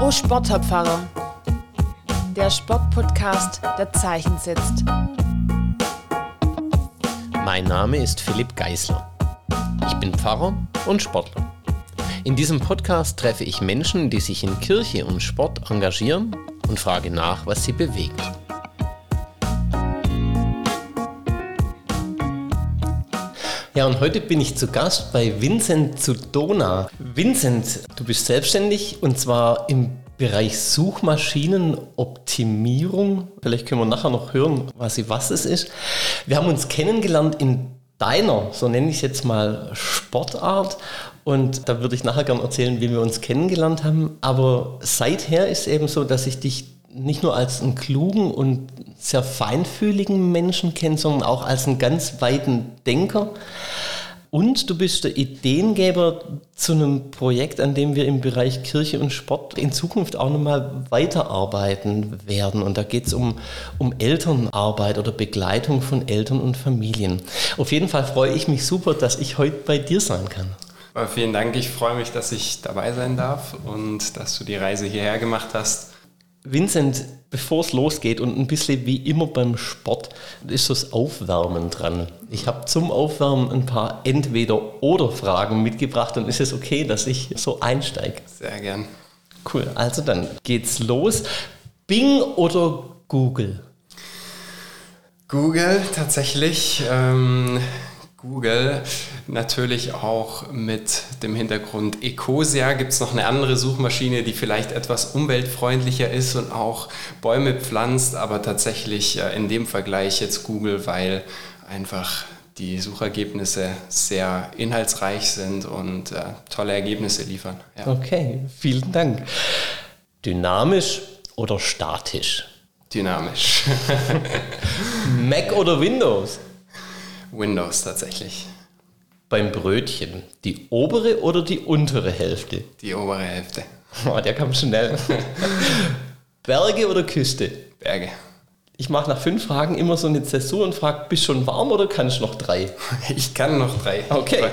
Oh Sportpfarrer, der Sportpodcast, der Zeichen setzt. Mein Name ist Philipp Geisler. Ich bin Pfarrer und Sportler. In diesem Podcast treffe ich Menschen, die sich in Kirche und Sport engagieren und frage nach, was sie bewegt. Ja, und heute bin ich zu Gast bei Vincent Zudona. Vincent, du bist selbstständig und zwar im Bereich Suchmaschinenoptimierung. Vielleicht können wir nachher noch hören, was, was es ist. Wir haben uns kennengelernt in deiner, so nenne ich es jetzt mal, Sportart. Und da würde ich nachher gerne erzählen, wie wir uns kennengelernt haben. Aber seither ist es eben so, dass ich dich nicht nur als einen klugen und sehr feinfühligen Menschen kenne, sondern auch als einen ganz weiten Denker. Und du bist der Ideengeber zu einem Projekt, an dem wir im Bereich Kirche und Sport in Zukunft auch nochmal weiterarbeiten werden. Und da geht es um, um Elternarbeit oder Begleitung von Eltern und Familien. Auf jeden Fall freue ich mich super, dass ich heute bei dir sein kann. Vielen Dank, ich freue mich, dass ich dabei sein darf und dass du die Reise hierher gemacht hast. Vincent, bevor es losgeht und ein bisschen wie immer beim Sport, ist das Aufwärmen dran. Ich habe zum Aufwärmen ein paar Entweder-Oder-Fragen mitgebracht und ist es okay, dass ich so einsteige? Sehr gern. Cool, also dann geht's los. Bing oder Google? Google tatsächlich. Ähm, Google. Natürlich auch mit dem Hintergrund Ecosia gibt es noch eine andere Suchmaschine, die vielleicht etwas umweltfreundlicher ist und auch Bäume pflanzt, aber tatsächlich äh, in dem Vergleich jetzt Google, weil einfach die Suchergebnisse sehr inhaltsreich sind und äh, tolle Ergebnisse liefern. Ja. Okay, vielen Dank. Dynamisch oder statisch? Dynamisch. Mac oder Windows? Windows tatsächlich. Beim Brötchen, die obere oder die untere Hälfte? Die obere Hälfte. Oh, der kam schnell. Berge oder Küste? Berge. Ich mache nach fünf Fragen immer so eine Zäsur und frage, bist du schon warm oder kannst du noch drei? Ich kann noch drei. Okay.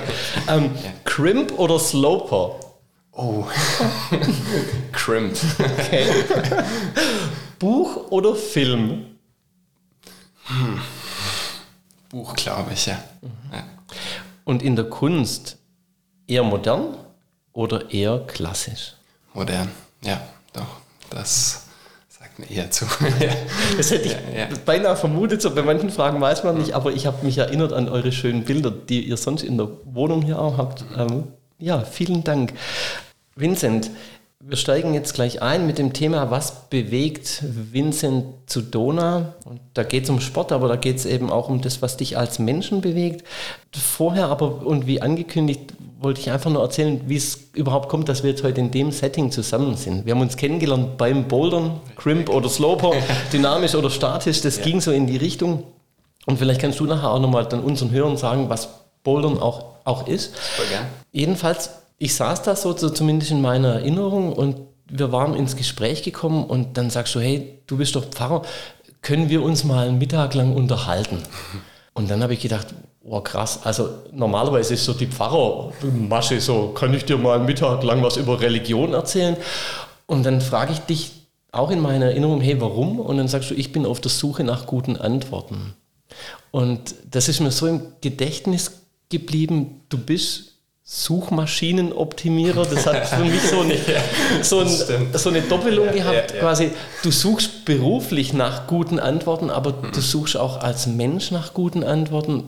Ähm, ja. Crimp oder Sloper? Oh. Crimp. Okay. Buch oder Film? Hm. Buch, glaube ich, ja. Mhm. ja. Und in der Kunst eher modern oder eher klassisch? Modern, ja, doch. Das sagt mir eher zu. das hätte ich ja, ja. beinahe vermutet, so bei manchen Fragen weiß man nicht, aber ich habe mich erinnert an eure schönen Bilder, die ihr sonst in der Wohnung hier auch habt. Ähm, ja, vielen Dank. Vincent, wir steigen jetzt gleich ein mit dem Thema, was bewegt Vincent zu Dona? Und da geht es um Sport, aber da geht es eben auch um das, was dich als Menschen bewegt. Vorher aber und wie angekündigt, wollte ich einfach nur erzählen, wie es überhaupt kommt, dass wir jetzt heute in dem Setting zusammen sind. Wir haben uns kennengelernt beim Bouldern, Crimp oder Sloper, dynamisch oder statisch, das ja. ging so in die Richtung. Und vielleicht kannst du nachher auch nochmal dann unseren Hörern sagen, was Bouldern auch, auch ist. Voll gern. Jedenfalls ich saß da so, so zumindest in meiner Erinnerung und wir waren ins Gespräch gekommen und dann sagst du, hey, du bist doch Pfarrer, können wir uns mal einen Mittag lang unterhalten? Und dann habe ich gedacht, oh krass, also normalerweise ist so die Pfarrermasche so, kann ich dir mal einen Mittag lang was über Religion erzählen? Und dann frage ich dich auch in meiner Erinnerung, hey, warum? Und dann sagst du, ich bin auf der Suche nach guten Antworten. Und das ist mir so im Gedächtnis geblieben, du bist Suchmaschinenoptimierer. Das hat für mich so eine, so, ein, so eine Doppelung ja, gehabt. Ja, ja. Quasi, du suchst beruflich nach guten Antworten, aber mhm. du suchst auch als Mensch nach guten Antworten.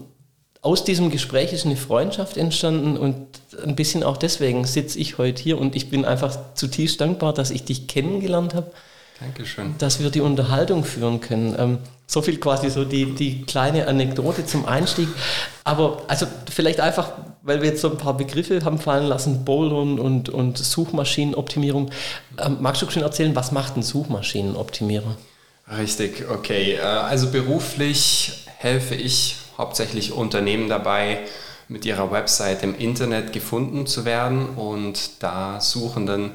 Aus diesem Gespräch ist eine Freundschaft entstanden und ein bisschen auch deswegen sitze ich heute hier und ich bin einfach zutiefst dankbar, dass ich dich kennengelernt habe. Dankeschön. Dass wir die Unterhaltung führen können. Ähm, so viel quasi so die, die kleine Anekdote zum Einstieg. Aber also vielleicht einfach, weil wir jetzt so ein paar Begriffe haben fallen lassen, Bouldern und, und Suchmaschinenoptimierung. Ähm, magst du schon erzählen, was macht ein Suchmaschinenoptimierer? Richtig, okay. Äh, also beruflich helfe ich hauptsächlich Unternehmen dabei, mit ihrer Website im Internet gefunden zu werden und da suchen dann äh,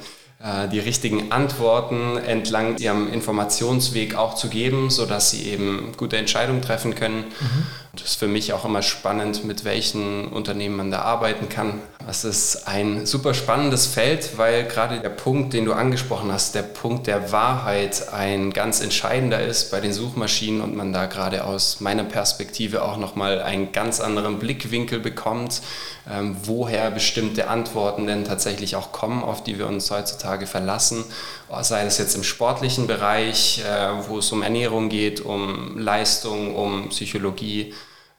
die richtigen Antworten entlang ihrem Informationsweg auch zu geben, sodass sie eben gute Entscheidungen treffen können. Mhm. Das ist für mich auch immer spannend, mit welchen Unternehmen man da arbeiten kann. Es ist ein super spannendes Feld, weil gerade der Punkt, den du angesprochen hast, der Punkt der Wahrheit ein ganz entscheidender ist bei den Suchmaschinen und man da gerade aus meiner Perspektive auch nochmal einen ganz anderen Blickwinkel bekommt, ähm, woher bestimmte Antworten denn tatsächlich auch kommen, auf die wir uns heutzutage verlassen, sei es jetzt im sportlichen Bereich, äh, wo es um Ernährung geht, um Leistung, um Psychologie,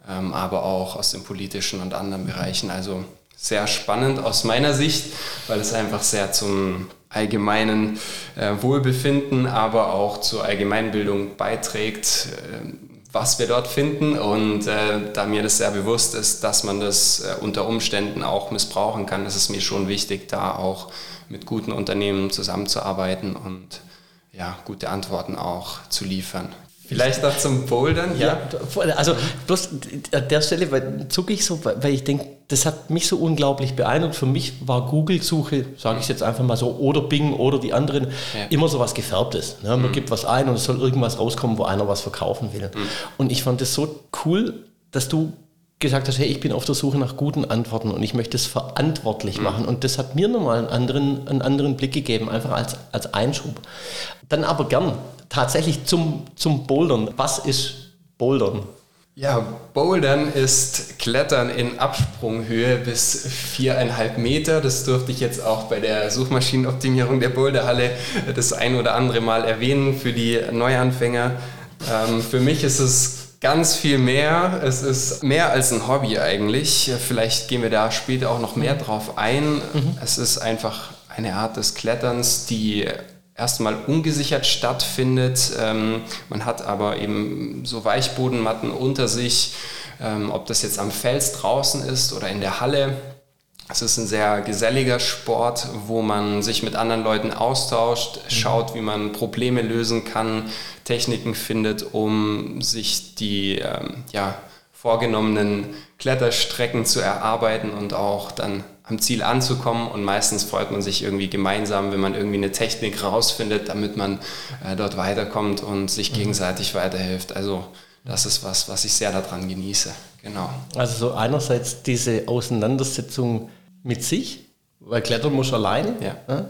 ähm, aber auch aus den politischen und anderen Bereichen. Also sehr spannend aus meiner Sicht, weil es einfach sehr zum allgemeinen äh, Wohlbefinden, aber auch zur Allgemeinbildung beiträgt, äh, was wir dort finden. Und äh, da mir das sehr bewusst ist, dass man das äh, unter Umständen auch missbrauchen kann, ist es mir schon wichtig, da auch mit guten Unternehmen zusammenzuarbeiten und ja, gute Antworten auch zu liefern. Vielleicht noch zum Bouldern, ja? ja also bloß an der Stelle zucke ich so, weil ich denke, das hat mich so unglaublich beeindruckt. Für mich war Google-Suche, sage ich jetzt einfach mal so, oder Bing oder die anderen, ja. immer so was Gefärbtes. Ne? Man mhm. gibt was ein und es soll irgendwas rauskommen, wo einer was verkaufen will. Mhm. Und ich fand es so cool, dass du gesagt hast, hey, ich bin auf der Suche nach guten Antworten und ich möchte es verantwortlich mhm. machen. Und das hat mir nochmal einen anderen, einen anderen Blick gegeben, einfach als, als Einschub. Dann aber gern tatsächlich zum, zum Bouldern. Was ist Bouldern? Ja, Bouldern ist Klettern in Absprunghöhe bis viereinhalb Meter. Das durfte ich jetzt auch bei der Suchmaschinenoptimierung der Boulderhalle das ein oder andere Mal erwähnen für die Neuanfänger. Ähm, für mich ist es ganz viel mehr. Es ist mehr als ein Hobby eigentlich. Vielleicht gehen wir da später auch noch mehr drauf ein. Mhm. Es ist einfach eine Art des Kletterns, die erstmal ungesichert stattfindet. Ähm, man hat aber eben so Weichbodenmatten unter sich, ähm, ob das jetzt am Fels draußen ist oder in der Halle. Es ist ein sehr geselliger Sport, wo man sich mit anderen Leuten austauscht, mhm. schaut, wie man Probleme lösen kann, Techniken findet, um sich die ähm, ja, vorgenommenen Kletterstrecken zu erarbeiten und auch dann am Ziel anzukommen. Und meistens freut man sich irgendwie gemeinsam, wenn man irgendwie eine Technik rausfindet, damit man äh, dort weiterkommt und sich mhm. gegenseitig weiterhilft. Also das ist was, was ich sehr daran genieße. Genau. Also so einerseits diese Auseinandersetzung mit sich, weil klettern muss alleine. Ja. ja.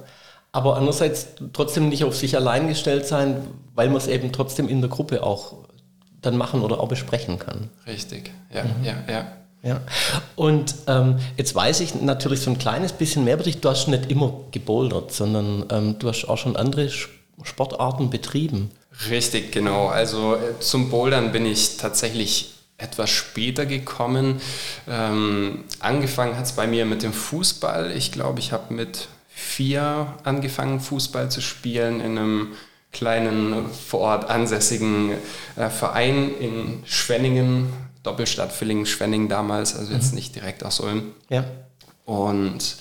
Aber andererseits trotzdem nicht auf sich allein gestellt sein, weil man es eben trotzdem in der Gruppe auch dann machen oder auch besprechen kann. Richtig, ja, mhm. ja, ja. Ja. Und ähm, jetzt weiß ich natürlich so ein kleines bisschen mehr über dich. Du hast nicht immer gebouldert, sondern ähm, du hast auch schon andere Sportarten betrieben. Richtig, genau. Also äh, zum Bouldern bin ich tatsächlich etwas später gekommen. Ähm, angefangen hat es bei mir mit dem Fußball. Ich glaube, ich habe mit vier angefangen, Fußball zu spielen in einem kleinen vor Ort ansässigen äh, Verein in Schwenningen, Doppelstadt Villingen-Schwenningen damals, also jetzt mhm. nicht direkt aus Ulm. Ja. Und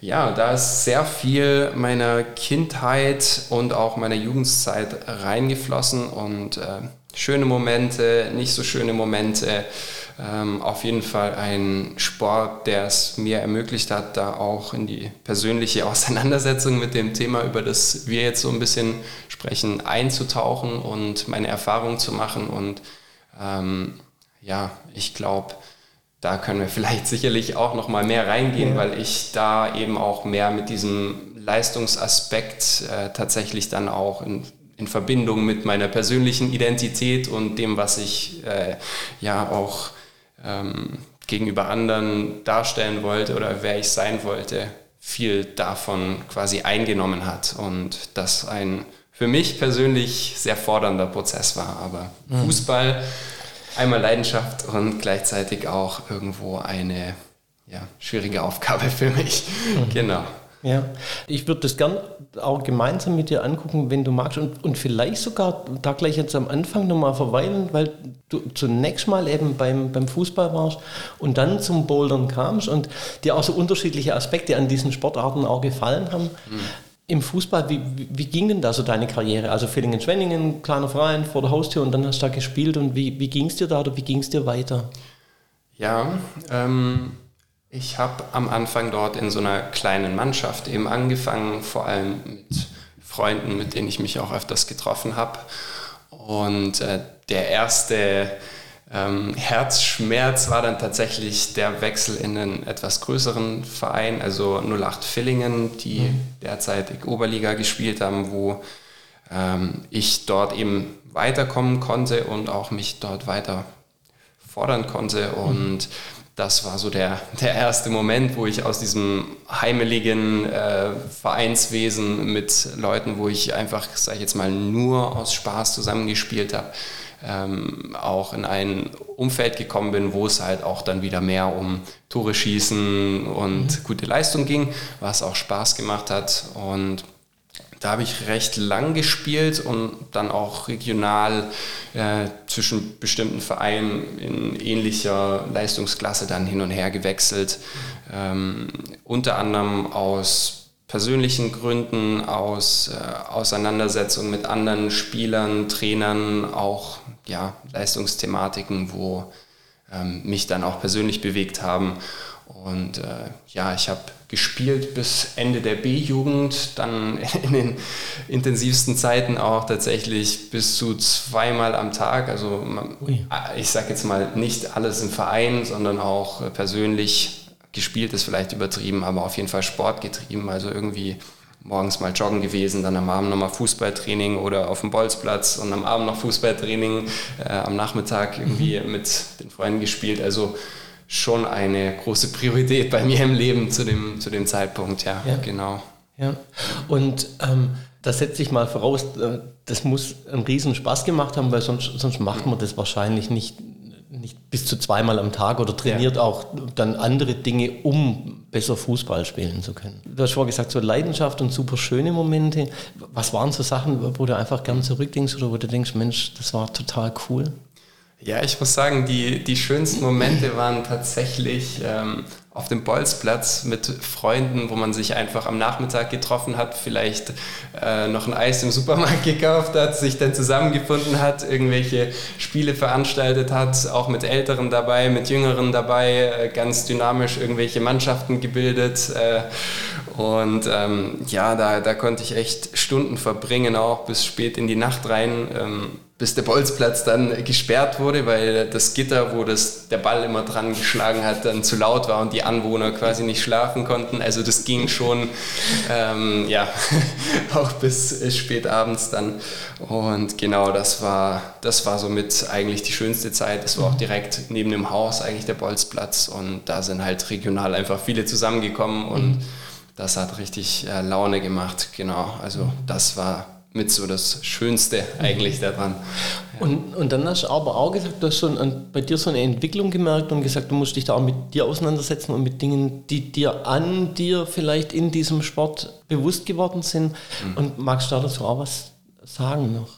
ja, da ist sehr viel meiner Kindheit und auch meiner Jugendzeit reingeflossen und äh, schöne Momente, nicht so schöne Momente. Ähm, auf jeden Fall ein Sport, der es mir ermöglicht hat, da auch in die persönliche Auseinandersetzung mit dem Thema, über das wir jetzt so ein bisschen sprechen, einzutauchen und meine Erfahrungen zu machen. Und ähm, ja, ich glaube, da können wir vielleicht sicherlich auch noch mal mehr reingehen, ja. weil ich da eben auch mehr mit diesem Leistungsaspekt äh, tatsächlich dann auch in in Verbindung mit meiner persönlichen Identität und dem, was ich äh, ja auch ähm, gegenüber anderen darstellen wollte oder wer ich sein wollte, viel davon quasi eingenommen hat und das ein für mich persönlich sehr fordernder Prozess war. Aber mhm. Fußball, einmal Leidenschaft und gleichzeitig auch irgendwo eine ja, schwierige Aufgabe für mich. Mhm. Genau. Ja, ich würde das gern auch gemeinsam mit dir angucken, wenn du magst und, und vielleicht sogar da gleich jetzt am Anfang nochmal verweilen, weil du zunächst mal eben beim, beim Fußball warst und dann zum Bouldern kamst und dir auch so unterschiedliche Aspekte an diesen Sportarten auch gefallen haben. Mhm. Im Fußball, wie, wie, ging denn da so deine Karriere? Also Villingen-Schwenningen, kleiner Verein vor der Haustür und dann hast du da gespielt und wie, wie ging es dir da oder wie ging es dir weiter? Ja, ähm ich habe am Anfang dort in so einer kleinen Mannschaft eben angefangen, vor allem mit Freunden, mit denen ich mich auch öfters getroffen habe. Und äh, der erste Ähm, Herzschmerz war dann tatsächlich der Wechsel in einen etwas größeren Verein, also 08 Villingen, die mhm. derzeitig Oberliga gespielt haben, wo ähm, ich dort eben weiterkommen konnte und auch mich dort weiter fordern konnte. Und mhm. das war so der, der erste Moment, wo ich aus diesem heimeligen äh, Vereinswesen mit Leuten, wo ich einfach, sage ich jetzt mal, nur aus Spaß zusammengespielt habe, ähm, auch in ein Umfeld gekommen bin, wo es halt auch dann wieder mehr um Tore schießen und mhm. gute Leistung ging, was auch Spaß gemacht hat. Und da habe ich recht lang gespielt und dann auch regional äh, zwischen bestimmten Vereinen in ähnlicher Leistungsklasse dann hin und her gewechselt. Ähm, unter anderem aus persönlichen Gründen, aus äh, Auseinandersetzungen mit anderen Spielern, Trainern, auch ja, Leistungsthematiken, wo ähm, mich dann auch persönlich bewegt haben. Und äh, ja, ich habe gespielt bis Ende der B-Jugend, dann in den intensivsten Zeiten auch tatsächlich bis zu zweimal am Tag. Also ich sage jetzt mal nicht alles im Verein, sondern auch persönlich gespielt ist vielleicht übertrieben, aber auf jeden Fall sportgetrieben. Also irgendwie morgens mal joggen gewesen, dann am Abend nochmal Fußballtraining oder auf dem Bolzplatz und am Abend noch Fußballtraining, äh, am Nachmittag irgendwie mhm. mit den Freunden gespielt. Also schon eine große Priorität bei mir im Leben zu dem, zu dem Zeitpunkt, ja, ja. genau. Ja, und ähm, das setze ich mal voraus, äh, das muss einen riesen Spaß gemacht haben, weil sonst, sonst macht man das wahrscheinlich nicht nicht bis zu zweimal am Tag oder trainiert ja. auch dann andere Dinge, um besser Fußball spielen zu können. Du hast vorhin gesagt, so Leidenschaft und super schöne Momente. Was waren so Sachen, wo du einfach gern zurückdenkst oder wo du denkst, Mensch, das war total cool? Ja, ich muss sagen, die, die schönsten Momente waren tatsächlich ähm, auf dem Bolzplatz mit Freunden, wo man sich einfach am Nachmittag getroffen hat, vielleicht äh, noch ein Eis im Supermarkt gekauft hat, sich dann zusammengefunden hat, irgendwelche Spiele veranstaltet hat, auch mit Älteren dabei, mit Jüngeren dabei, äh, ganz dynamisch irgendwelche Mannschaften gebildet. Äh, und ähm, ja, da, da konnte ich echt Stunden verbringen, auch bis spät in die Nacht rein. Ähm, bis der Bolzplatz dann gesperrt wurde, weil das Gitter, wo das, der Ball immer dran geschlagen hat, dann zu laut war und die Anwohner quasi nicht schlafen konnten. Also das ging schon ähm, ja, auch bis spät abends dann. Und genau, das war, das war somit eigentlich die schönste Zeit. Das war auch direkt neben dem Haus eigentlich der Bolzplatz und da sind halt regional einfach viele zusammengekommen und mhm. das hat richtig äh, Laune gemacht. Genau, also das war mit so das Schönste eigentlich daran. Und, und dann hast du aber auch gesagt, du hast so ein, bei dir so eine Entwicklung gemerkt und gesagt, du musst dich da auch mit dir auseinandersetzen und mit Dingen, die dir an dir vielleicht in diesem Sport bewusst geworden sind. Mhm. Und magst du dazu auch was sagen noch?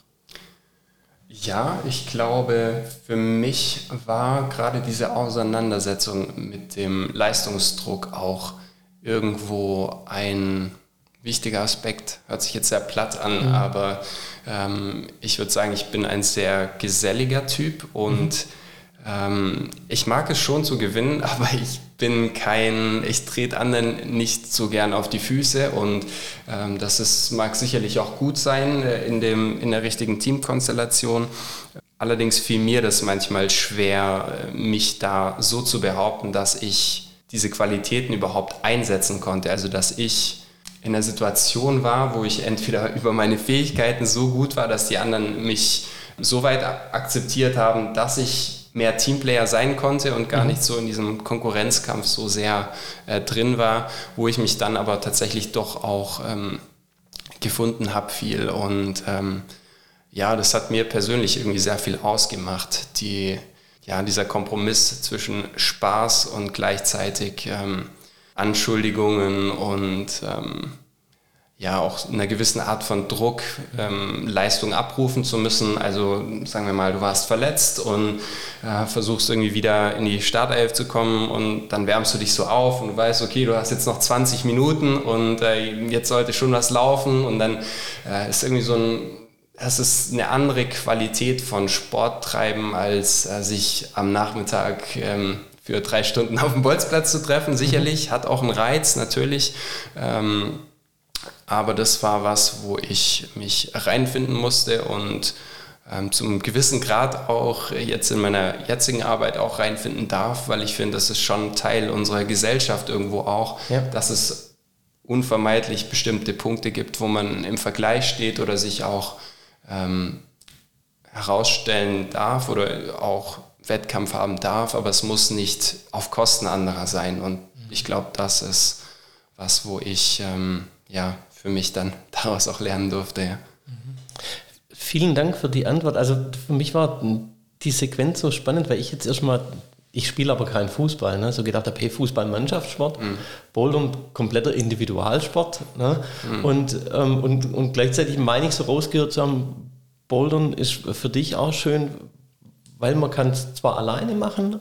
Ja, ich glaube, für mich war gerade diese Auseinandersetzung mit dem Leistungsdruck auch irgendwo ein wichtiger Aspekt. Hört sich jetzt sehr platt an, mhm. aber ähm, ich würde sagen, ich bin ein sehr geselliger Typ und mhm. ähm, ich mag es schon zu gewinnen, aber ich bin kein, ich trete anderen nicht so gern auf die Füße und ähm, das ist, mag sicherlich auch gut sein äh, in, dem, in der richtigen Teamkonstellation. Allerdings fiel mir das manchmal schwer, äh, mich da so zu behaupten, dass ich diese Qualitäten überhaupt einsetzen konnte. Also dass ich in einer Situation war, wo ich entweder über meine Fähigkeiten so gut war, dass die anderen mich so weit akzeptiert haben, dass ich mehr Teamplayer sein konnte und gar mhm. nicht so in diesem Konkurrenzkampf so sehr äh, drin war, wo ich mich dann aber tatsächlich doch auch ähm, gefunden habe viel und ähm, ja, das hat mir persönlich irgendwie sehr viel ausgemacht, die, ja, dieser Kompromiss zwischen Spaß und gleichzeitig ähm, Anschuldigungen und ähm, ja auch einer gewissen Art von Druck, ähm, Leistung abrufen zu müssen. Also sagen wir mal, du warst verletzt und äh, versuchst irgendwie wieder in die Startelf zu kommen und dann wärmst du dich so auf und du weißt, okay, du hast jetzt noch 20 Minuten und äh, jetzt sollte schon was laufen und dann äh, ist irgendwie so ein es ist eine andere Qualität von Sport treiben, als äh, sich am Nachmittag ähm, für drei Stunden auf dem Bolzplatz zu treffen. Sicherlich mhm. hat auch einen Reiz, natürlich. Ähm, aber das war was, wo ich mich reinfinden musste und ähm, zum gewissen Grad auch jetzt in meiner jetzigen Arbeit auch reinfinden darf, weil ich finde, das ist schon Teil unserer Gesellschaft irgendwo auch, ja. dass es unvermeidlich bestimmte Punkte gibt, wo man im Vergleich steht oder sich auch ähm, herausstellen darf oder auch Wettkampf haben darf, aber es muss nicht auf Kosten anderer sein. Und ich glaube, das ist was, wo ich ähm, ja für mich dann daraus auch lernen durfte. Ja. Vielen Dank für die Antwort. Also für mich war die Sequenz so spannend, weil ich jetzt erstmal, ich spiele aber keinen Fußball, ne? so gedacht habe, hey, Fußball Mannschaftssport, mhm. Bouldern kompletter Individualsport. Ne? Mhm. Und, ähm, und, und gleichzeitig meine ich so rausgehört zu haben, Bouldern ist für dich auch schön, weil man kann es zwar alleine machen,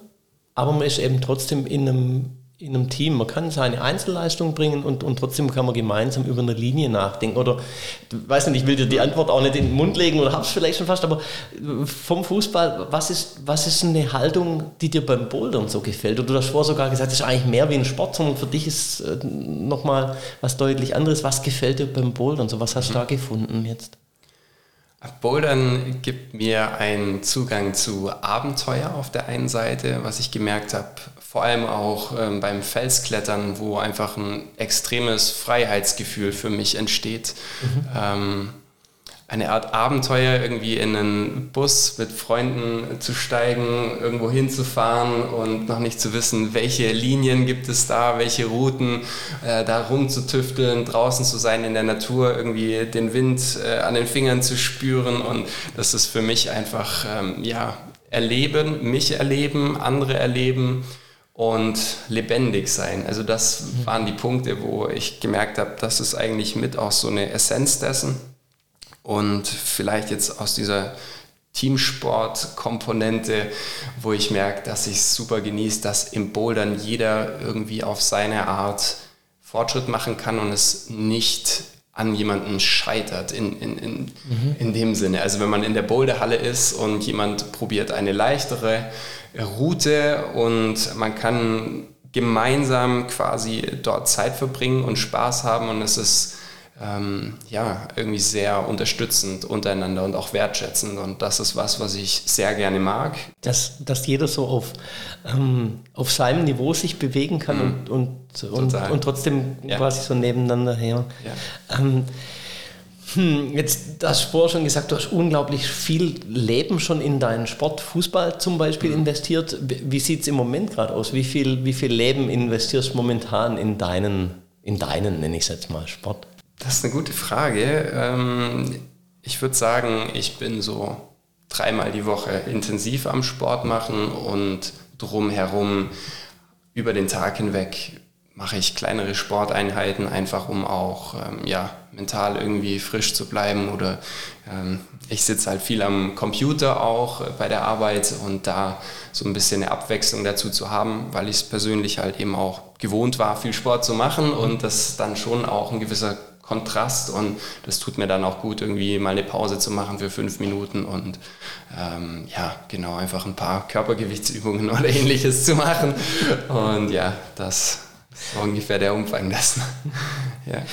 aber man ist eben trotzdem in einem in einem Team. Man kann seine Einzelleistung bringen und, und trotzdem kann man gemeinsam über eine Linie nachdenken. Oder, weiß nicht, ich will dir die Antwort auch nicht in den Mund legen oder hab's vielleicht schon fast, aber vom Fußball, was ist, was ist eine Haltung, die dir beim Bouldern so gefällt? Oder du hast vorher sogar gesagt, das ist eigentlich mehr wie ein Sport, sondern für dich ist äh, nochmal was deutlich anderes. Was gefällt dir beim Bouldern? So was hast du da gefunden jetzt? Bouldern gibt mir einen Zugang zu Abenteuer auf der einen Seite, was ich gemerkt habe, vor allem auch ähm, beim Felsklettern, wo einfach ein extremes Freiheitsgefühl für mich entsteht. Mhm. Ähm, eine Art Abenteuer, irgendwie in einen Bus mit Freunden zu steigen, irgendwo hinzufahren und noch nicht zu wissen, welche Linien gibt es da, welche Routen, äh, da rumzutüfteln, draußen zu sein in der Natur, irgendwie den Wind äh, an den Fingern zu spüren und das ist für mich einfach, ähm, ja, erleben, mich erleben, andere erleben und lebendig sein. Also das mhm. waren die Punkte, wo ich gemerkt habe, das ist eigentlich mit auch so eine Essenz dessen. Und vielleicht jetzt aus dieser Teamsport-Komponente, wo ich merke, dass ich es super genieße, dass im Bouldern jeder irgendwie auf seine Art Fortschritt machen kann und es nicht an jemanden scheitert in, in, in, mhm. in dem Sinne. Also wenn man in der Boulderhalle ist und jemand probiert eine leichtere Route und man kann gemeinsam quasi dort Zeit verbringen und Spaß haben und es ist ähm, ja irgendwie sehr unterstützend untereinander und auch wertschätzend und das ist was, was ich sehr gerne mag. Dass, dass jeder so auf, ähm, auf seinem Niveau sich bewegen kann mhm. und, und, und, und, trotzdem ja. quasi so nebeneinander her. Ja. Ähm, hm, jetzt hast du vorher schon gesagt, du hast unglaublich viel Leben schon in deinen Sport, Fußball zum Beispiel, mhm. investiert. Wie sieht es im Moment gerade aus? Wie viel, wie viel Leben investierst du momentan in deinen, in deinen, nenne ich es jetzt mal, Sport? Das ist eine gute Frage. Ähm, ich würde sagen, ich bin so dreimal die Woche intensiv am Sport machen und drumherum über den Tag hinweg mache ich kleinere Sporteinheiten, einfach um auch ähm, ja, mental irgendwie frisch zu bleiben. Oder ähm, ich sitze halt viel am Computer auch äh, bei der Arbeit und da so ein bisschen eine Abwechslung dazu zu haben, weil ich es persönlich halt eben auch gewohnt war, viel Sport zu machen und das dann schon auch ein gewisser Kontrast und das tut mir dann auch gut, irgendwie mal eine Pause zu machen für fünf Minuten und ähm, ja, genau, einfach ein paar Körpergewichtsübungen oder ähnliches zu machen. Und ja, das so ungefähr der Umfang dessen. ja.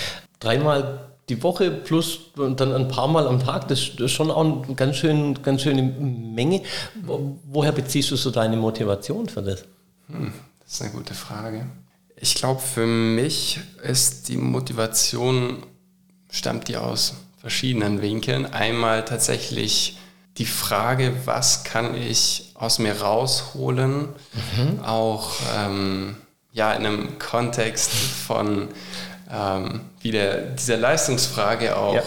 Dreimal die Woche plus dann ein paar Mal am Tag, das ist schon auch eine ganz, schön, ganz schöne Menge. Woher beziehst du so deine Motivation für das? Hm, das ist eine gute Frage. Ich glaube, für mich ist die Motivation, stammt die aus verschiedenen Winkeln. Einmal tatsächlich die Frage, was kann ich aus mir rausholen, mhm. auch ähm, ja, in einem Kontext von ähm, wieder dieser Leistungsfrage auch, ja.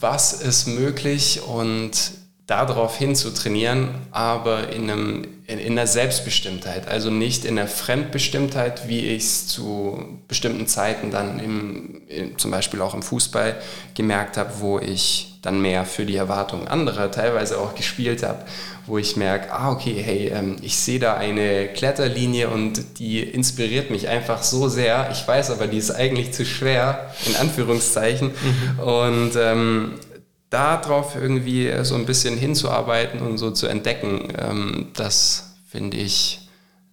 was ist möglich und darauf hin zu trainieren, aber in, einem, in, in einer Selbstbestimmtheit, also nicht in der Fremdbestimmtheit, wie ich es zu bestimmten Zeiten dann im, im, zum Beispiel auch im Fußball gemerkt habe, wo ich dann mehr für die Erwartungen anderer teilweise auch gespielt habe wo ich merke, ah, okay, hey, ähm, ich sehe da eine Kletterlinie und die inspiriert mich einfach so sehr. Ich weiß aber, die ist eigentlich zu schwer, in Anführungszeichen. Mhm. Und ähm, darauf irgendwie so ein bisschen hinzuarbeiten und so zu entdecken, ähm, das finde ich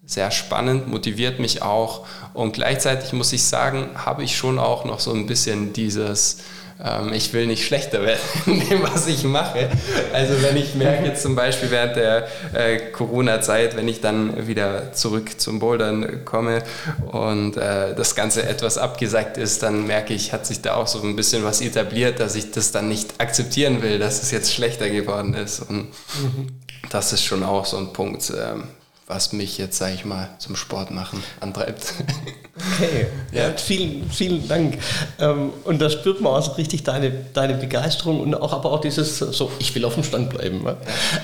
sehr spannend, motiviert mich auch. Und gleichzeitig muss ich sagen, habe ich schon auch noch so ein bisschen dieses ähm, ich will nicht schlechter werden in dem, was ich mache. Also wenn ich merke zum Beispiel während der äh, Corona-Zeit, wenn ich dann wieder zurück zum Bouldern komme und äh, das Ganze etwas abgesagt ist, dann merke ich, hat sich da auch so ein bisschen was etabliert, dass ich das dann nicht akzeptieren will, dass es jetzt schlechter geworden ist. Und mhm. das ist schon auch so ein Punkt, ähm, was mich jetzt, sage ich mal, zum Sport machen antreibt. Okay, ja. vielen, vielen Dank. Ähm, und da spürt man auch so richtig deine, deine Begeisterung und auch aber auch dieses so, ich will auf dem Stand bleiben.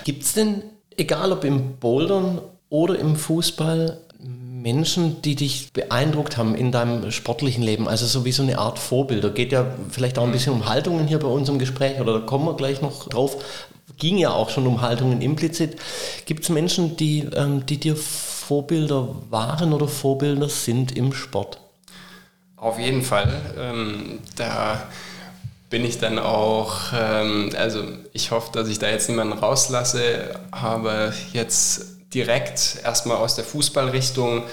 Gibt es denn, egal ob im Bouldern oder im Fußball, Menschen, die dich beeindruckt haben in deinem sportlichen Leben? Also so wie so eine Art Vorbilder. Geht ja vielleicht auch ein bisschen um Haltungen hier bei uns im Gespräch oder da kommen wir gleich noch drauf ging ja auch schon um Haltungen implizit. Gibt es Menschen, die, ähm, die dir Vorbilder waren oder Vorbilder sind im Sport? Auf jeden Fall. Ähm, da bin ich dann auch, ähm, also ich hoffe, dass ich da jetzt niemanden rauslasse, habe jetzt direkt erstmal aus der Fußballrichtung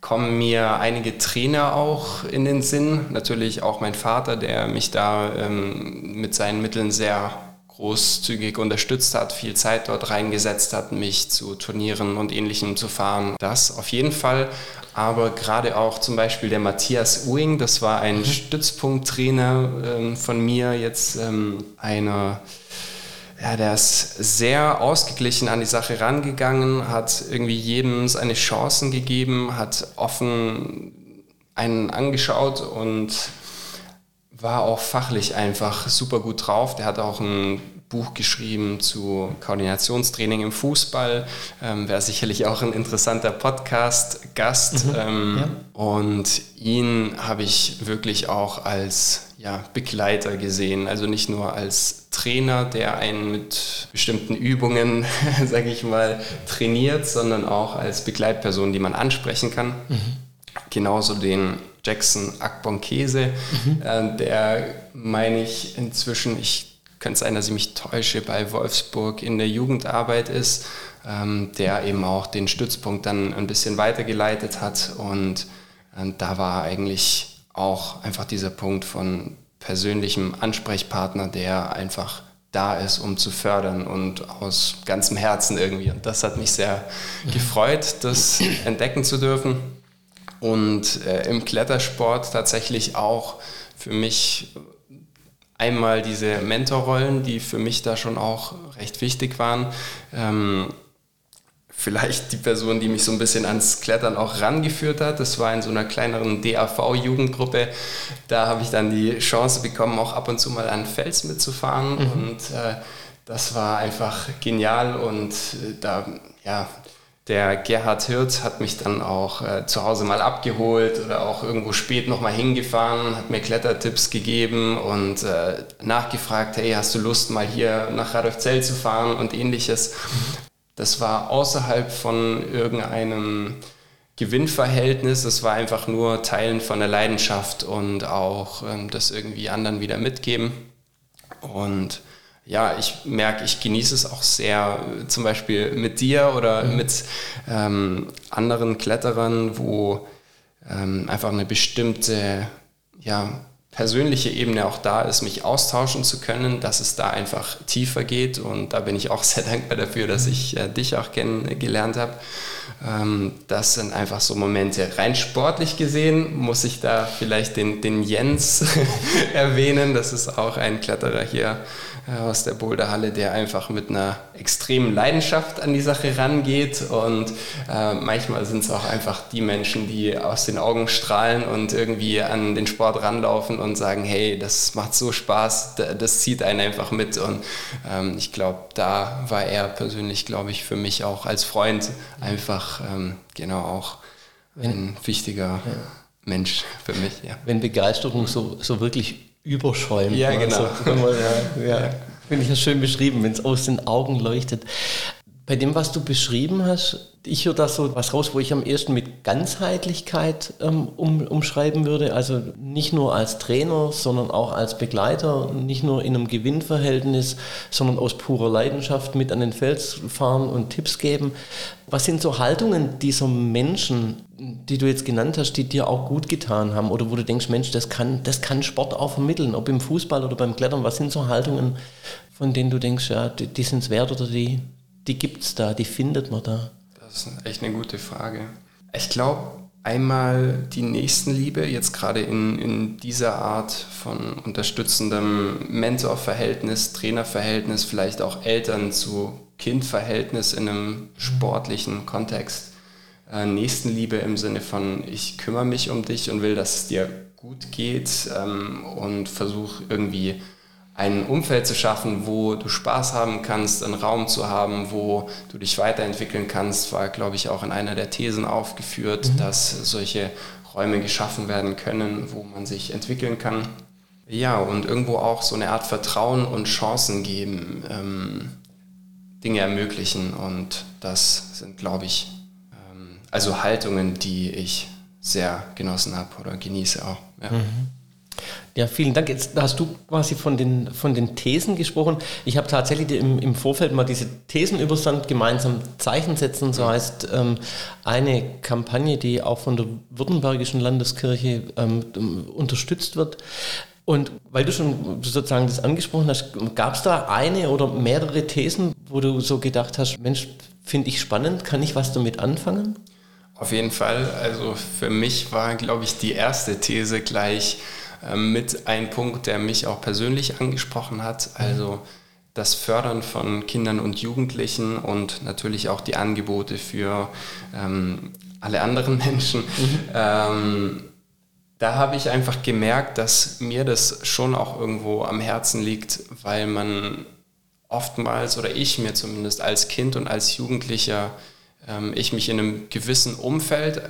kommen mir einige Trainer auch in den Sinn. Natürlich auch mein Vater, der mich da ähm, mit seinen Mitteln sehr großzügig unterstützt hat, viel Zeit dort reingesetzt hat, mich zu Turnieren und Ähnlichem zu fahren. Das auf jeden Fall. Aber gerade auch zum Beispiel der Matthias Uing, das war ein mhm. Stützpunkttrainer ähm, von mir, jetzt ähm, einer ja, der ist sehr ausgeglichen an die Sache rangegangen, hat irgendwie jedem seine Chancen gegeben, hat offen einen angeschaut und war auch fachlich einfach super gut drauf. Der hat auch ein Buch geschrieben zu Koordinationstraining im Fußball. Ähm, Wäre sicherlich auch ein interessanter Podcast-Gast. Mhm, ähm, ja. Und ihn habe ich wirklich auch als ja, Begleiter gesehen. Also nicht nur als Trainer, der einen mit bestimmten Übungen, sage ich mal, trainiert, sondern auch als Begleitperson, die man ansprechen kann. Mhm. Genauso den Jackson Akbonkese, mhm. äh, der meine ich inzwischen, ich könnte sein, dass ich mich täusche, bei Wolfsburg in der Jugendarbeit ist, ähm, der eben auch den Stützpunkt dann ein bisschen weitergeleitet hat und äh, da war eigentlich auch einfach dieser Punkt von persönlichem Ansprechpartner, der einfach da ist, um zu fördern und aus ganzem Herzen irgendwie. Und das hat mich sehr mhm. gefreut, das entdecken zu dürfen. Und äh, im Klettersport tatsächlich auch für mich einmal diese Mentorrollen, die für mich da schon auch recht wichtig waren. Ähm, vielleicht die Person, die mich so ein bisschen ans Klettern auch rangeführt hat. Das war in so einer kleineren DAV-Jugendgruppe. Da habe ich dann die Chance bekommen, auch ab und zu mal an Fels mitzufahren. Mhm. Und äh, das war einfach genial. Und äh, da, ja, der Gerhard Hirt hat mich dann auch äh, zu Hause mal abgeholt oder auch irgendwo spät nochmal hingefahren, hat mir Klettertipps gegeben und äh, nachgefragt, hey, hast du Lust mal hier nach Radolfzell zu fahren und ähnliches. Das war außerhalb von irgendeinem Gewinnverhältnis, das war einfach nur Teilen von der Leidenschaft und auch ähm, das irgendwie anderen wieder mitgeben. Und ja, ich merke, ich genieße es auch sehr, zum Beispiel mit dir oder mhm. mit ähm, anderen Kletterern, wo ähm, einfach eine bestimmte ja, persönliche Ebene auch da ist, mich austauschen zu können, dass es da einfach tiefer geht. Und da bin ich auch sehr dankbar dafür, dass mhm. ich äh, dich auch kennengelernt habe. Ähm, das sind einfach so Momente. Rein sportlich gesehen muss ich da vielleicht den, den Jens erwähnen. Das ist auch ein Kletterer hier aus der Boulderhalle, der einfach mit einer extremen Leidenschaft an die Sache rangeht. Und äh, manchmal sind es auch einfach die Menschen, die aus den Augen strahlen und irgendwie an den Sport ranlaufen und sagen, hey, das macht so Spaß, das zieht einen einfach mit. Und ähm, ich glaube, da war er persönlich, glaube ich, für mich auch als Freund einfach ähm, genau auch ein wichtiger ja. Mensch für mich. Ja. Wenn Begeisterung so, so wirklich überschäumt. Ja, genau. Also, ja, ja, Finde ich das schön beschrieben, wenn es aus den Augen leuchtet. Bei dem, was du beschrieben hast, ich höre da so was raus, wo ich am ersten mit Ganzheitlichkeit ähm, um, umschreiben würde. Also nicht nur als Trainer, sondern auch als Begleiter, nicht nur in einem Gewinnverhältnis, sondern aus purer Leidenschaft mit an den Fels fahren und Tipps geben. Was sind so Haltungen dieser Menschen, die du jetzt genannt hast, die dir auch gut getan haben oder wo du denkst, Mensch, das kann, das kann Sport auch vermitteln, ob im Fußball oder beim Klettern? Was sind so Haltungen, von denen du denkst, ja, die, die sind es wert oder die, die gibt es da, die findet man da? Das ist echt eine gute Frage. Ich glaube, einmal die Nächstenliebe, jetzt gerade in, in dieser Art von unterstützendem Mentorverhältnis, Trainerverhältnis, vielleicht auch Eltern zu Kindverhältnis in einem sportlichen Kontext. Äh, Nächstenliebe im Sinne von, ich kümmere mich um dich und will, dass es dir gut geht ähm, und versuche irgendwie ein Umfeld zu schaffen, wo du Spaß haben kannst, einen Raum zu haben, wo du dich weiterentwickeln kannst, war, glaube ich, auch in einer der Thesen aufgeführt, mhm. dass solche Räume geschaffen werden können, wo man sich entwickeln kann. Ja, und irgendwo auch so eine Art Vertrauen und Chancen geben, ähm, Dinge ermöglichen. Und das sind, glaube ich, ähm, also Haltungen, die ich sehr genossen habe oder genieße auch. Ja. Mhm. Ja, vielen Dank. Jetzt hast du quasi von den, von den Thesen gesprochen. Ich habe tatsächlich im, im Vorfeld mal diese Thesenüberstand gemeinsam Zeichen setzen, so heißt ähm, eine Kampagne, die auch von der Württembergischen Landeskirche ähm, unterstützt wird. Und weil du schon sozusagen das angesprochen hast, gab es da eine oder mehrere Thesen, wo du so gedacht hast, Mensch, finde ich spannend, kann ich was damit anfangen? Auf jeden Fall. Also für mich war, glaube ich, die erste These gleich, mit ein Punkt, der mich auch persönlich angesprochen hat. Also das Fördern von Kindern und Jugendlichen und natürlich auch die Angebote für ähm, alle anderen Menschen. Mhm. Ähm, da habe ich einfach gemerkt, dass mir das schon auch irgendwo am Herzen liegt, weil man oftmals oder ich mir zumindest als Kind und als Jugendlicher, ähm, ich mich in einem gewissen Umfeld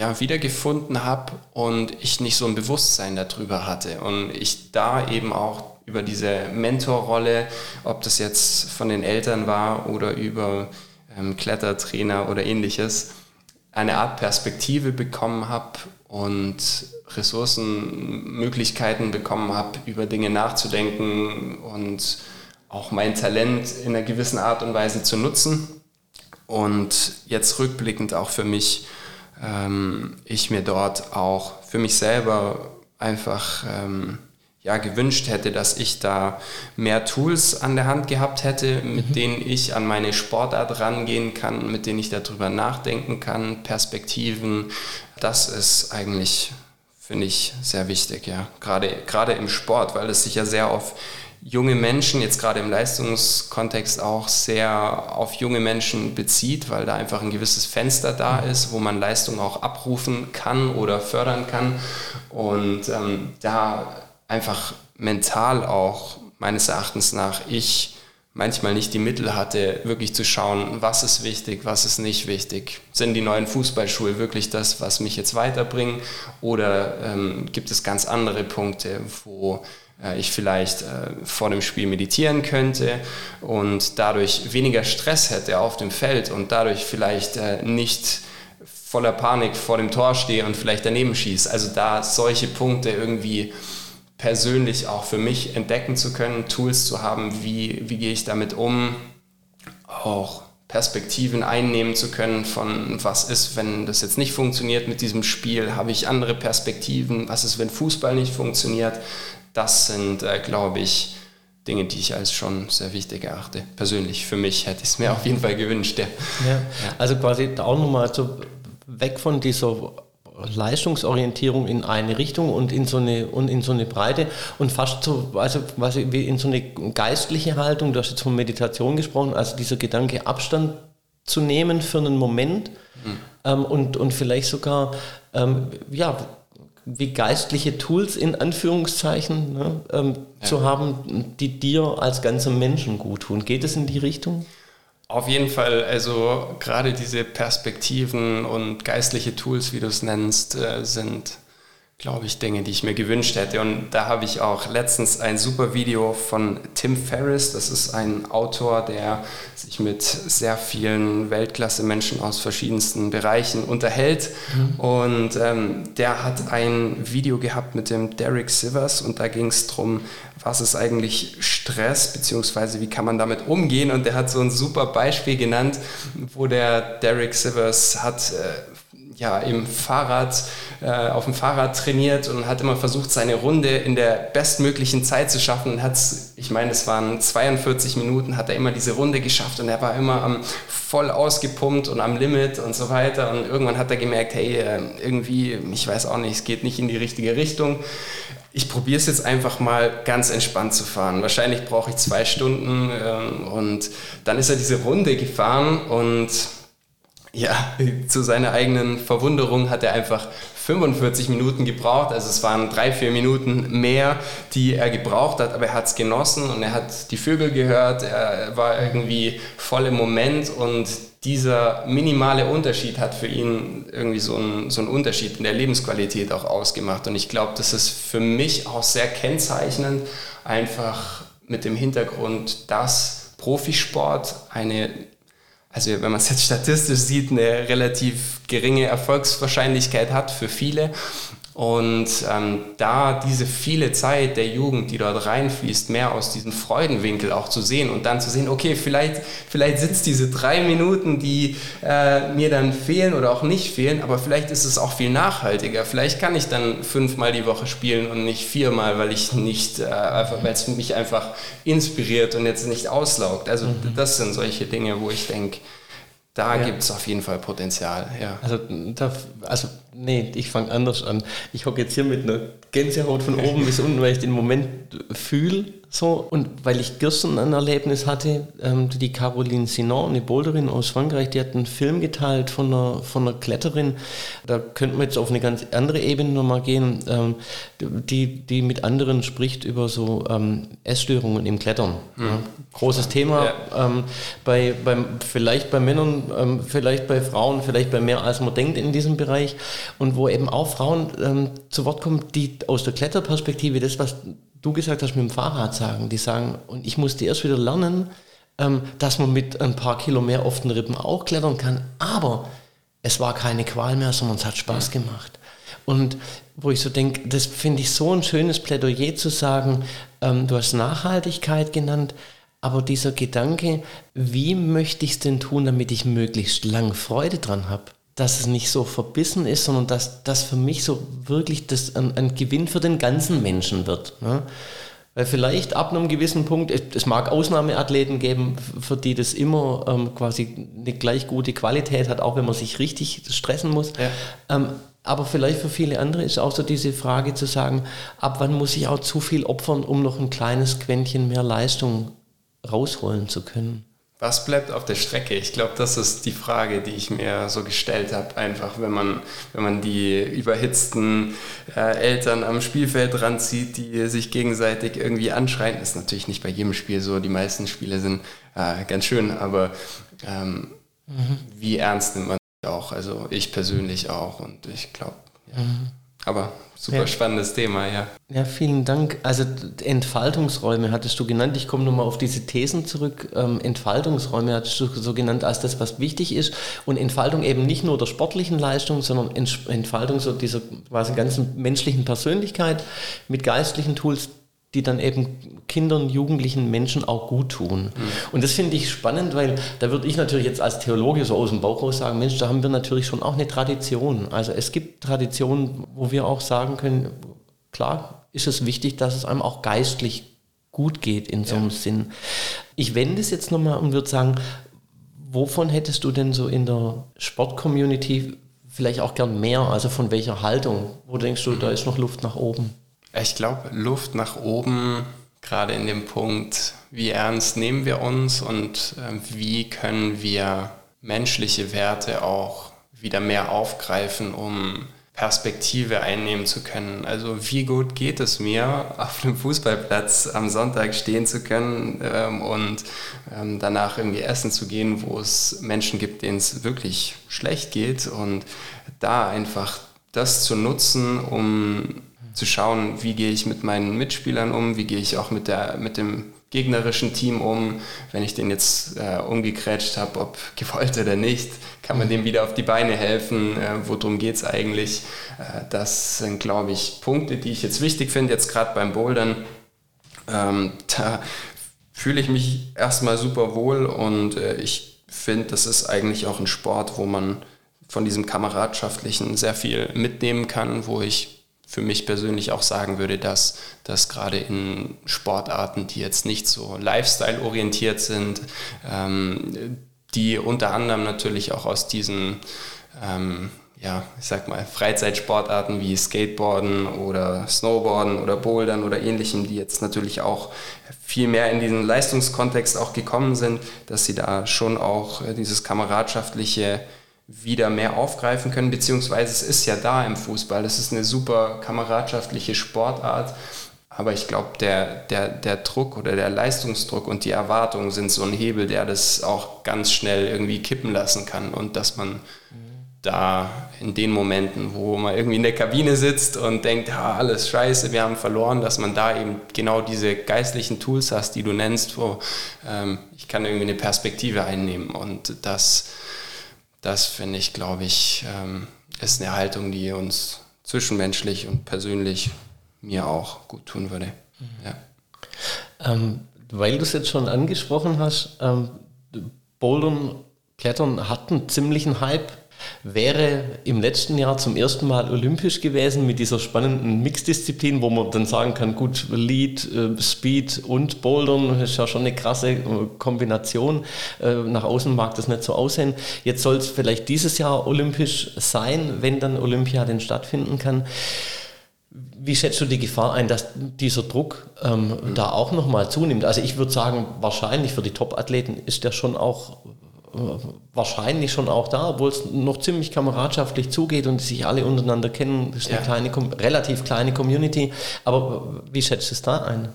ja, wiedergefunden habe und ich nicht so ein Bewusstsein darüber hatte. Und ich da eben auch über diese Mentorrolle, ob das jetzt von den Eltern war oder über ähm, Klettertrainer oder ähnliches, eine Art Perspektive bekommen habe und Ressourcen, Möglichkeiten bekommen habe, über Dinge nachzudenken und auch mein Talent in einer gewissen Art und Weise zu nutzen. Und jetzt rückblickend auch für mich ähm, ich mir dort auch für mich selber einfach ähm, ja, gewünscht hätte, dass ich da mehr Tools an der Hand gehabt hätte, mit mhm. denen ich an meine Sportart rangehen kann, mit denen ich darüber nachdenken kann, Perspektiven. Das ist eigentlich, finde ich, sehr wichtig, ja. Gerade, gerade im Sport, weil es sich ja sehr auf junge Menschen, jetzt gerade im Leistungskontext auch sehr auf junge Menschen bezieht, weil da einfach ein gewisses Fenster da ist, wo man Leistung auch abrufen kann oder fördern kann. Und ähm, da einfach mental auch meines Erachtens nach ich manchmal nicht die Mittel hatte, wirklich zu schauen, was ist wichtig, was ist nicht wichtig. Sind die neuen Fußballschuhe wirklich das, was mich jetzt weiterbringen? Oder ähm, gibt es ganz andere Punkte, wo ich vielleicht äh, vor dem Spiel meditieren könnte und dadurch weniger Stress hätte auf dem Feld und dadurch vielleicht äh, nicht voller Panik vor dem Tor stehe und vielleicht daneben schieße. Also da solche Punkte irgendwie persönlich auch für mich entdecken zu können, Tools zu haben, wie, wie gehe ich damit um, auch Perspektiven einnehmen zu können von was ist, wenn das jetzt nicht funktioniert mit diesem Spiel, habe ich andere Perspektiven, was ist, wenn Fußball nicht funktioniert, das sind, äh, glaube ich, Dinge, die ich als schon sehr wichtig erachte. Persönlich, für mich hätte ich es mir auf jeden Fall gewünscht. Ja. ja. Also quasi auch nochmal so weg von dieser Leistungsorientierung in eine Richtung und in so eine und in so eine Breite und fast so also quasi wie in so eine geistliche Haltung. Du hast jetzt von Meditation gesprochen, also dieser Gedanke Abstand zu nehmen für einen Moment mhm. ähm, und und vielleicht sogar ähm, ja wie geistliche Tools in Anführungszeichen ne, ähm, ja. zu haben, die dir als ganzem Menschen gut tun. Geht es in die Richtung? Auf jeden Fall, also gerade diese Perspektiven und geistliche Tools, wie du es nennst, äh, sind, glaube ich, Dinge, die ich mir gewünscht hätte. Und da habe ich auch letztens ein super Video von Tim Ferriss. Das ist ein Autor, der sich mit sehr vielen Weltklasse-Menschen aus verschiedensten Bereichen unterhält. Mhm. Und ähm, der hat ein Video gehabt mit dem Derek Sivers und da ging es darum, was ist eigentlich Stress, beziehungsweise wie kann man damit umgehen. Und der hat so ein super Beispiel genannt, wo der Derek Sivers hat äh, ja, im Fahrrad, äh, auf dem Fahrrad trainiert und hat immer versucht, seine Runde in der bestmöglichen Zeit zu schaffen. Und hat's, ich meine, es waren 42 Minuten, hat er immer diese Runde geschafft und er war immer am, voll ausgepumpt und am Limit und so weiter. Und irgendwann hat er gemerkt, hey, äh, irgendwie, ich weiß auch nicht, es geht nicht in die richtige Richtung. Ich probiere es jetzt einfach mal ganz entspannt zu fahren. Wahrscheinlich brauche ich zwei Stunden äh, und dann ist er diese Runde gefahren und ja, zu seiner eigenen Verwunderung hat er einfach 45 Minuten gebraucht. Also es waren drei, vier Minuten mehr, die er gebraucht hat, aber er hat es genossen und er hat die Vögel gehört, er war irgendwie voll im Moment und dieser minimale Unterschied hat für ihn irgendwie so einen, so einen Unterschied in der Lebensqualität auch ausgemacht. Und ich glaube, das ist für mich auch sehr kennzeichnend, einfach mit dem Hintergrund, dass Profisport eine also wenn man es jetzt statistisch sieht, eine relativ geringe Erfolgswahrscheinlichkeit hat für viele. Und ähm, da diese viele Zeit der Jugend, die dort reinfließt, mehr aus diesem Freudenwinkel auch zu sehen und dann zu sehen, okay, vielleicht, vielleicht sitzt diese drei Minuten, die äh, mir dann fehlen oder auch nicht fehlen, aber vielleicht ist es auch viel nachhaltiger. Vielleicht kann ich dann fünfmal die Woche spielen und nicht viermal, weil ich nicht, äh, einfach, weil es mich einfach inspiriert und jetzt nicht auslaugt. Also mhm. das sind solche Dinge, wo ich denke, da ja. gibt es auf jeden Fall Potenzial. Ja. Also, da, also nee, ich fange anders an. Ich hocke jetzt hier mit einer Gänsehaut von oben bis unten, weil ich den Moment fühle so, und weil ich gestern ein Erlebnis hatte, ähm, die Caroline Sinon, eine Boulderin aus Frankreich, die hat einen Film geteilt von einer, von einer Kletterin. Da könnten wir jetzt auf eine ganz andere Ebene nochmal gehen, ähm, die, die mit anderen spricht über so ähm, Essstörungen im Klettern. Mhm. Ja, großes Thema. Ja. Ähm, bei, beim, vielleicht bei Männern, ähm, vielleicht bei Frauen, vielleicht bei mehr als man denkt in diesem Bereich. Und wo eben auch Frauen ähm, zu Wort kommen, die aus der Kletterperspektive das, was du gesagt hast mit dem Fahrrad sagen. Die sagen, und ich musste erst wieder lernen, ähm, dass man mit ein paar Kilo mehr auf den Rippen auch klettern kann. Aber es war keine Qual mehr, sondern es hat Spaß gemacht. Und wo ich so denke, das finde ich so ein schönes Plädoyer zu sagen, ähm, du hast Nachhaltigkeit genannt, aber dieser Gedanke, wie möchte ich es denn tun, damit ich möglichst lange Freude dran habe? Dass es nicht so verbissen ist, sondern dass das für mich so wirklich das ein, ein Gewinn für den ganzen Menschen wird. Ne? Weil vielleicht ab einem gewissen Punkt, es mag Ausnahmeathleten geben, für die das immer ähm, quasi eine gleich gute Qualität hat, auch wenn man sich richtig stressen muss. Ja. Ähm, aber vielleicht für viele andere ist auch so diese Frage zu sagen, ab wann muss ich auch zu viel opfern, um noch ein kleines Quäntchen mehr Leistung rausholen zu können. Was bleibt auf der Strecke? Ich glaube, das ist die Frage, die ich mir so gestellt habe. Einfach, wenn man, wenn man die überhitzten äh, Eltern am Spielfeld ranzieht, die sich gegenseitig irgendwie anschreien. Ist natürlich nicht bei jedem Spiel so. Die meisten Spiele sind äh, ganz schön, aber ähm, mhm. wie ernst nimmt man auch? Also ich persönlich auch und ich glaube, ja. mhm. Aber super ja. spannendes Thema, ja. Ja, vielen Dank. Also Entfaltungsräume hattest du genannt. Ich komme nochmal auf diese Thesen zurück. Ähm, Entfaltungsräume hattest du so genannt als das, was wichtig ist. Und Entfaltung eben nicht nur der sportlichen Leistung, sondern Entfaltung so dieser quasi ganzen menschlichen Persönlichkeit mit geistlichen Tools, die dann eben Kindern, Jugendlichen, Menschen auch gut tun. Mhm. Und das finde ich spannend, weil da würde ich natürlich jetzt als Theologe so aus dem Bauch raus sagen, Mensch, da haben wir natürlich schon auch eine Tradition. Also es gibt Traditionen, wo wir auch sagen können, klar ist es wichtig, dass es einem auch geistlich gut geht in so einem ja. Sinn. Ich wende es jetzt nochmal und würde sagen, wovon hättest du denn so in der Sportcommunity vielleicht auch gern mehr? Also von welcher Haltung? Wo denkst du, da ist noch Luft nach oben? Ich glaube, Luft nach oben, gerade in dem Punkt, wie ernst nehmen wir uns und äh, wie können wir menschliche Werte auch wieder mehr aufgreifen, um Perspektive einnehmen zu können. Also wie gut geht es mir, auf dem Fußballplatz am Sonntag stehen zu können ähm, und ähm, danach irgendwie essen zu gehen, wo es Menschen gibt, denen es wirklich schlecht geht und da einfach das zu nutzen, um zu schauen, wie gehe ich mit meinen Mitspielern um, wie gehe ich auch mit, der, mit dem gegnerischen Team um, wenn ich den jetzt äh, umgekrätscht habe, ob gewollt oder nicht, kann man dem wieder auf die Beine helfen, äh, worum geht es eigentlich. Äh, das sind, glaube ich, Punkte, die ich jetzt wichtig finde, jetzt gerade beim Bouldern. Ähm, da fühle ich mich erstmal super wohl und äh, ich finde, das ist eigentlich auch ein Sport, wo man von diesem Kameradschaftlichen sehr viel mitnehmen kann, wo ich für mich persönlich auch sagen würde, dass das gerade in Sportarten, die jetzt nicht so Lifestyle-orientiert sind, ähm, die unter anderem natürlich auch aus diesen, ähm, ja, ich sag mal, Freizeitsportarten wie Skateboarden oder Snowboarden oder Bouldern oder ähnlichem, die jetzt natürlich auch viel mehr in diesen Leistungskontext auch gekommen sind, dass sie da schon auch äh, dieses kameradschaftliche wieder mehr aufgreifen können, beziehungsweise es ist ja da im Fußball. Das ist eine super kameradschaftliche Sportart. Aber ich glaube, der, der, der Druck oder der Leistungsdruck und die Erwartungen sind so ein Hebel, der das auch ganz schnell irgendwie kippen lassen kann. Und dass man da in den Momenten, wo man irgendwie in der Kabine sitzt und denkt, ja, alles scheiße, wir haben verloren, dass man da eben genau diese geistlichen Tools hast, die du nennst, wo ähm, ich kann irgendwie eine Perspektive einnehmen. Und das das finde ich, glaube ich, ähm, ist eine Haltung, die uns zwischenmenschlich und persönlich mir auch gut tun würde. Mhm. Ja. Ähm, weil du es jetzt schon angesprochen hast, ähm, Bouldern, Klettern hat einen ziemlichen Hype wäre im letzten Jahr zum ersten Mal olympisch gewesen mit dieser spannenden Mixdisziplin, wo man dann sagen kann, gut, Lead, äh, Speed und Bouldern ist ja schon eine krasse äh, Kombination. Äh, nach außen mag das nicht so aussehen. Jetzt soll es vielleicht dieses Jahr olympisch sein, wenn dann Olympia denn stattfinden kann. Wie schätzt du die Gefahr ein, dass dieser Druck ähm, mhm. da auch nochmal zunimmt? Also ich würde sagen, wahrscheinlich für die Top-Athleten ist der schon auch wahrscheinlich schon auch da, obwohl es noch ziemlich kameradschaftlich zugeht und sich alle untereinander kennen. Das ist eine ja. kleine, relativ kleine Community. Aber wie schätzt du es da ein?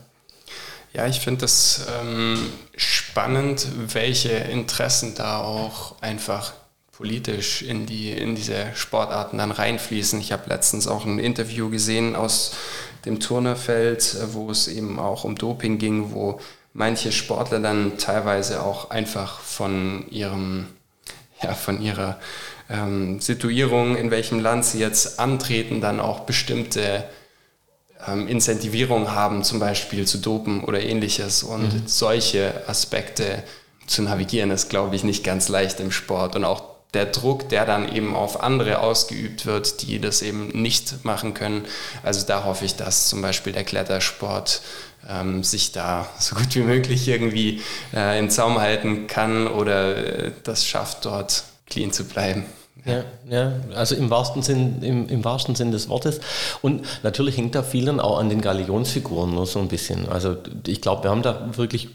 Ja, ich finde es ähm, spannend, welche Interessen da auch einfach politisch in, die, in diese Sportarten dann reinfließen. Ich habe letztens auch ein Interview gesehen aus dem Turnerfeld, wo es eben auch um Doping ging, wo manche Sportler dann teilweise auch einfach von ihrem, ja, von ihrer ähm, Situierung, in welchem Land sie jetzt antreten, dann auch bestimmte ähm, Incentivierung haben, zum Beispiel zu dopen oder ähnliches. Und mhm. solche Aspekte zu navigieren, ist, glaube ich, nicht ganz leicht im Sport. Und auch der Druck, der dann eben auf andere ausgeübt wird, die das eben nicht machen können. Also da hoffe ich, dass zum Beispiel der Klettersport ähm, sich da so gut wie möglich irgendwie äh, im Zaum halten kann oder äh, das schafft, dort clean zu bleiben. Ja, ja, also im wahrsten, Sinn, im, im wahrsten Sinn des Wortes. Und natürlich hängt da viel dann auch an den Galionsfiguren nur so ein bisschen. Also ich glaube, wir haben da wirklich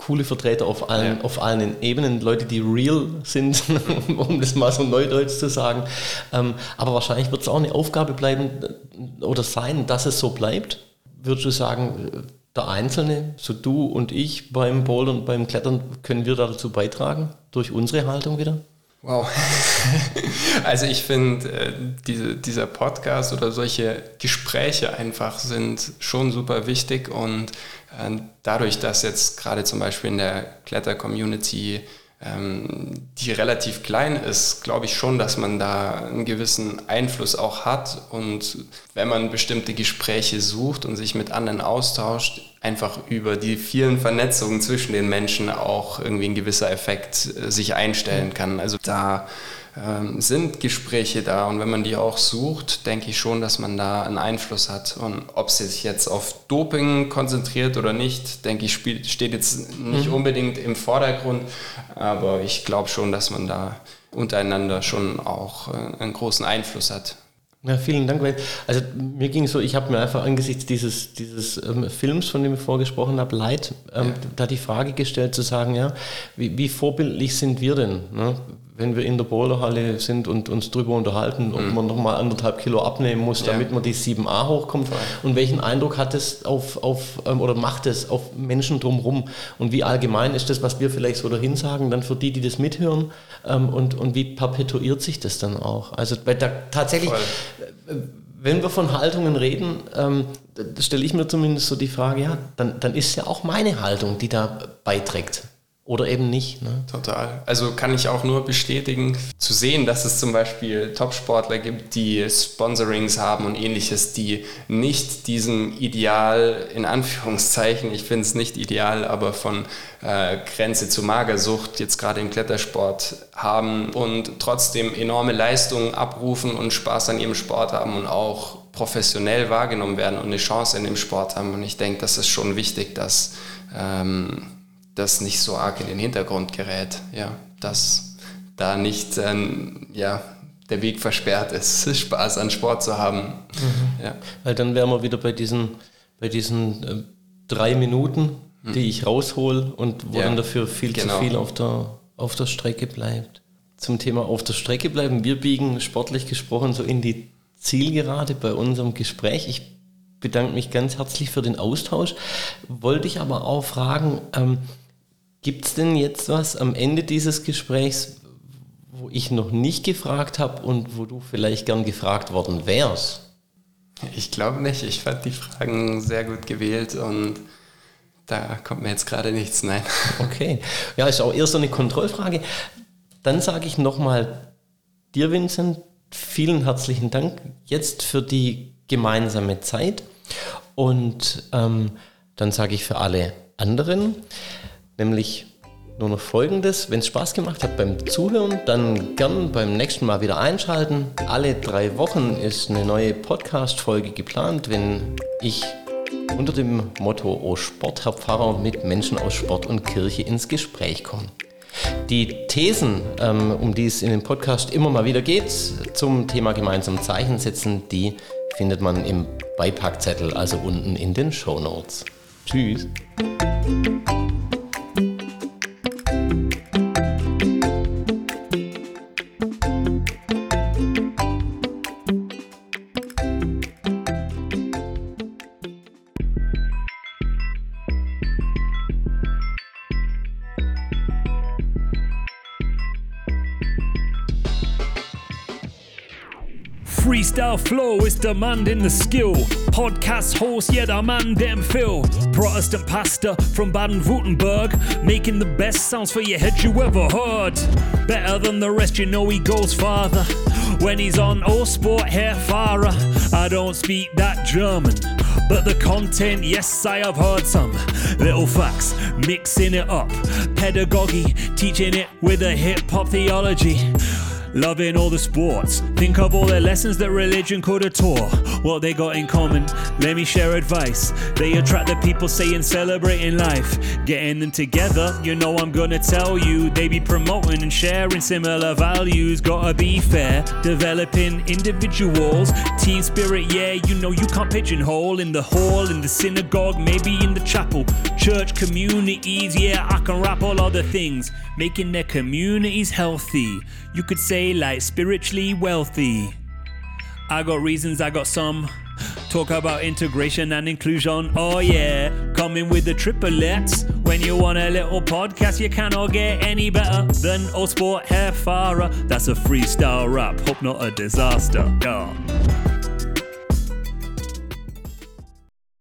coole Vertreter auf allen, ja. auf allen Ebenen, Leute, die real sind, um das mal so neudeutsch zu sagen. Ähm, aber wahrscheinlich wird es auch eine Aufgabe bleiben äh, oder sein, dass es so bleibt. Würdest du sagen, der Einzelne, so du und ich beim Bouldern beim Klettern, können wir dazu beitragen, durch unsere Haltung wieder? Wow. Also ich finde, äh, diese, dieser Podcast oder solche Gespräche einfach sind schon super wichtig und äh, dadurch, dass jetzt gerade zum Beispiel in der Kletter-Community die relativ klein ist, glaube ich schon, dass man da einen gewissen Einfluss auch hat. Und wenn man bestimmte Gespräche sucht und sich mit anderen austauscht, einfach über die vielen Vernetzungen zwischen den Menschen auch irgendwie ein gewisser Effekt äh, sich einstellen kann. Also da ähm, sind Gespräche da und wenn man die auch sucht, denke ich schon, dass man da einen Einfluss hat. Und ob es sich jetzt auf Doping konzentriert oder nicht, denke ich, steht jetzt nicht mhm. unbedingt im Vordergrund, aber ich glaube schon, dass man da untereinander schon auch äh, einen großen Einfluss hat. Ja, vielen Dank. Also mir ging es so, ich habe mir einfach angesichts dieses, dieses ähm, Films, von dem ich vorgesprochen habe, Leid, ähm, ja. da die Frage gestellt zu sagen, ja, wie, wie vorbildlich sind wir denn? Ne? Wenn wir in der Boulderhalle sind und uns darüber unterhalten, ob mhm. man nochmal anderthalb Kilo abnehmen muss, damit ja. man die 7a hochkommt. Voll. Und welchen Eindruck hat es auf, auf ähm, oder macht es auf Menschen drumherum? Und wie allgemein ist das, was wir vielleicht so dahin sagen, dann für die, die das mithören? Ähm, und, und wie perpetuiert sich das dann auch? Also weil da tatsächlich, Voll. Äh, wenn wir von Haltungen reden, ähm, stelle ich mir zumindest so die Frage, ja, dann, dann ist ja auch meine Haltung, die da beiträgt oder eben nicht. Ne? Total. Also kann ich auch nur bestätigen, zu sehen, dass es zum Beispiel Top-Sportler gibt, die Sponsorings haben und ähnliches, die nicht diesem Ideal, in Anführungszeichen, ich finde es nicht ideal, aber von äh, Grenze zu Magersucht jetzt gerade im Klettersport haben und trotzdem enorme Leistungen abrufen und Spaß an ihrem Sport haben und auch professionell wahrgenommen werden und eine Chance in dem Sport haben. Und ich denke, das ist schon wichtig, dass ähm, das nicht so arg in den Hintergrund gerät, ja, dass da nicht ähm, ja, der Weg versperrt ist, Spaß an Sport zu haben. Mhm. Ja. Weil dann wären wir wieder bei diesen, bei diesen äh, drei Minuten, mhm. die ich raushol und wo ja, dann dafür viel genau. zu viel auf der, auf der Strecke bleibt. Zum Thema auf der Strecke bleiben, wir biegen sportlich gesprochen so in die Zielgerade bei unserem Gespräch. Ich bedanke mich ganz herzlich für den Austausch. Wollte ich aber auch fragen, ähm, Gibt es denn jetzt was am Ende dieses Gesprächs, wo ich noch nicht gefragt habe und wo du vielleicht gern gefragt worden wärst? Ich glaube nicht. Ich fand die Fragen sehr gut gewählt und da kommt mir jetzt gerade nichts. Nein. Okay. Ja, ist auch eher so eine Kontrollfrage. Dann sage ich nochmal dir, Vincent, vielen herzlichen Dank jetzt für die gemeinsame Zeit. Und ähm, dann sage ich für alle anderen, nämlich nur noch folgendes. Wenn es Spaß gemacht hat beim Zuhören, dann gern beim nächsten Mal wieder einschalten. Alle drei Wochen ist eine neue Podcast-Folge geplant, wenn ich unter dem Motto O Sport, Herr Pfarrer mit Menschen aus Sport und Kirche ins Gespräch komme. Die Thesen, ähm, um die es in dem Podcast immer mal wieder geht, zum Thema gemeinsam Zeichen setzen, die findet man im Beipackzettel, also unten in den Show Notes. Tschüss. Freestyle flow is demanding the skill. Podcast host, yeah, the man them Phil. Protestant pastor from Baden Württemberg, making the best sounds for your head you ever heard. Better than the rest, you know he goes farther. When he's on all sport hair Fahrer, I don't speak that German. But the content, yes, I have heard some little facts, mixing it up. Pedagogy, teaching it with a hip hop theology. Loving all the sports. Think of all the lessons that religion could have taught. What they got in common, let me share advice. They attract the people saying celebrating life. Getting them together, you know I'm gonna tell you. They be promoting and sharing similar values. Gotta be fair, developing individuals. Team spirit, yeah, you know you can't pigeonhole in the hall, in the synagogue, maybe in the chapel. Church communities, yeah, I can rap all other things. Making their communities healthy. You could say like spiritually wealthy. I got reasons, I got some. Talk about integration and inclusion. Oh yeah, coming with the triplets. When you want a little podcast, you cannot get any better than Old Sport Hair Farah. That's a freestyle rap. Hope not a disaster. Yeah.